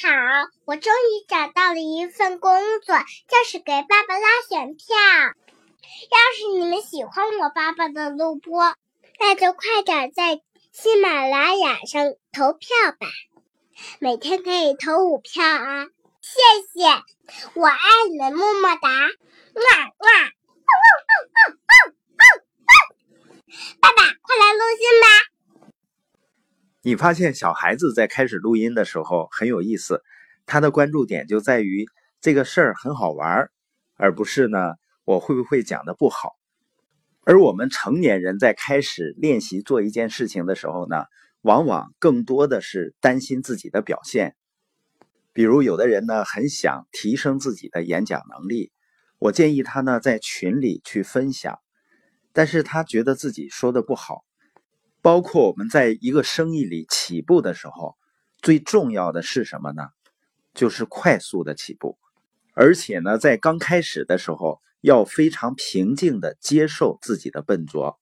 好，我终于找到了一份工作，就是给爸爸拉选票。要是你们喜欢我爸爸的录播，那就快点在喜马拉雅上投票吧，每天可以投五票啊！谢谢，我爱你们，么么哒，哇哇！爸爸，快来录音吧！你发现小孩子在开始录音的时候很有意思，他的关注点就在于这个事儿很好玩，而不是呢我会不会讲的不好。而我们成年人在开始练习做一件事情的时候呢，往往更多的是担心自己的表现。比如有的人呢很想提升自己的演讲能力，我建议他呢在群里去分享。但是他觉得自己说的不好，包括我们在一个生意里起步的时候，最重要的是什么呢？就是快速的起步，而且呢，在刚开始的时候要非常平静的接受自己的笨拙，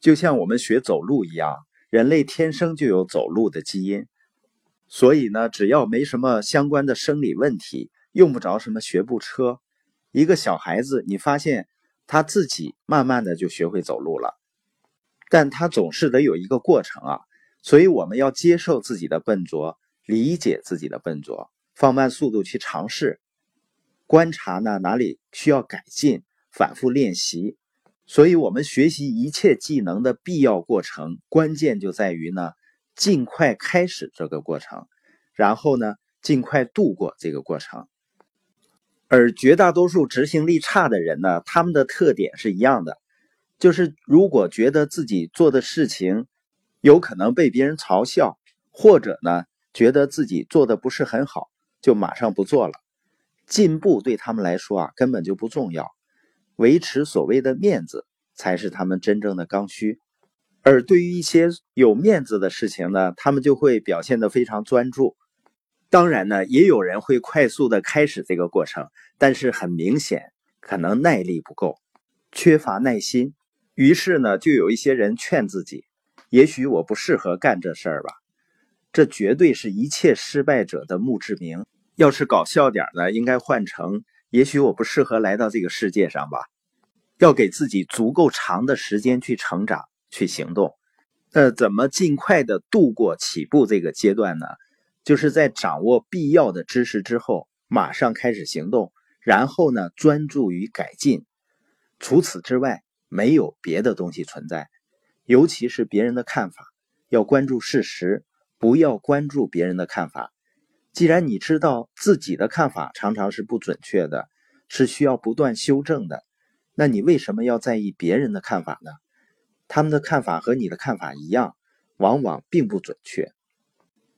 就像我们学走路一样，人类天生就有走路的基因，所以呢，只要没什么相关的生理问题，用不着什么学步车。一个小孩子，你发现。他自己慢慢的就学会走路了，但他总是得有一个过程啊，所以我们要接受自己的笨拙，理解自己的笨拙，放慢速度去尝试，观察呢哪里需要改进，反复练习。所以，我们学习一切技能的必要过程，关键就在于呢，尽快开始这个过程，然后呢，尽快度过这个过程。而绝大多数执行力差的人呢，他们的特点是一样的，就是如果觉得自己做的事情有可能被别人嘲笑，或者呢觉得自己做的不是很好，就马上不做了。进步对他们来说啊根本就不重要，维持所谓的面子才是他们真正的刚需。而对于一些有面子的事情呢，他们就会表现得非常专注。当然呢，也有人会快速的开始这个过程，但是很明显，可能耐力不够，缺乏耐心。于是呢，就有一些人劝自己：“也许我不适合干这事儿吧。”这绝对是一切失败者的墓志铭。要是搞笑点呢，应该换成：“也许我不适合来到这个世界上吧。”要给自己足够长的时间去成长、去行动。那怎么尽快的度过起步这个阶段呢？就是在掌握必要的知识之后，马上开始行动，然后呢，专注于改进。除此之外，没有别的东西存在。尤其是别人的看法，要关注事实，不要关注别人的看法。既然你知道自己的看法常常是不准确的，是需要不断修正的，那你为什么要在意别人的看法呢？他们的看法和你的看法一样，往往并不准确。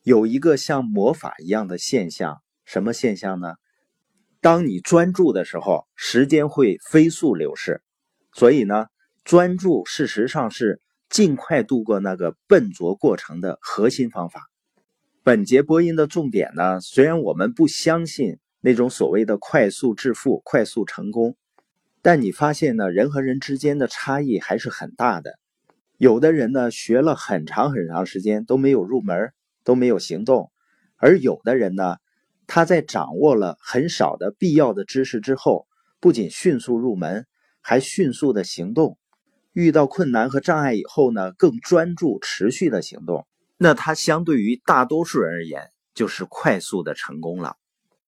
有一个像魔法一样的现象，什么现象呢？当你专注的时候，时间会飞速流逝。所以呢，专注事实上是尽快度过那个笨拙过程的核心方法。本节播音的重点呢，虽然我们不相信那种所谓的快速致富、快速成功，但你发现呢，人和人之间的差异还是很大的。有的人呢，学了很长很长时间都没有入门。都没有行动，而有的人呢，他在掌握了很少的必要的知识之后，不仅迅速入门，还迅速的行动。遇到困难和障碍以后呢，更专注持续的行动。那他相对于大多数人而言，就是快速的成功了。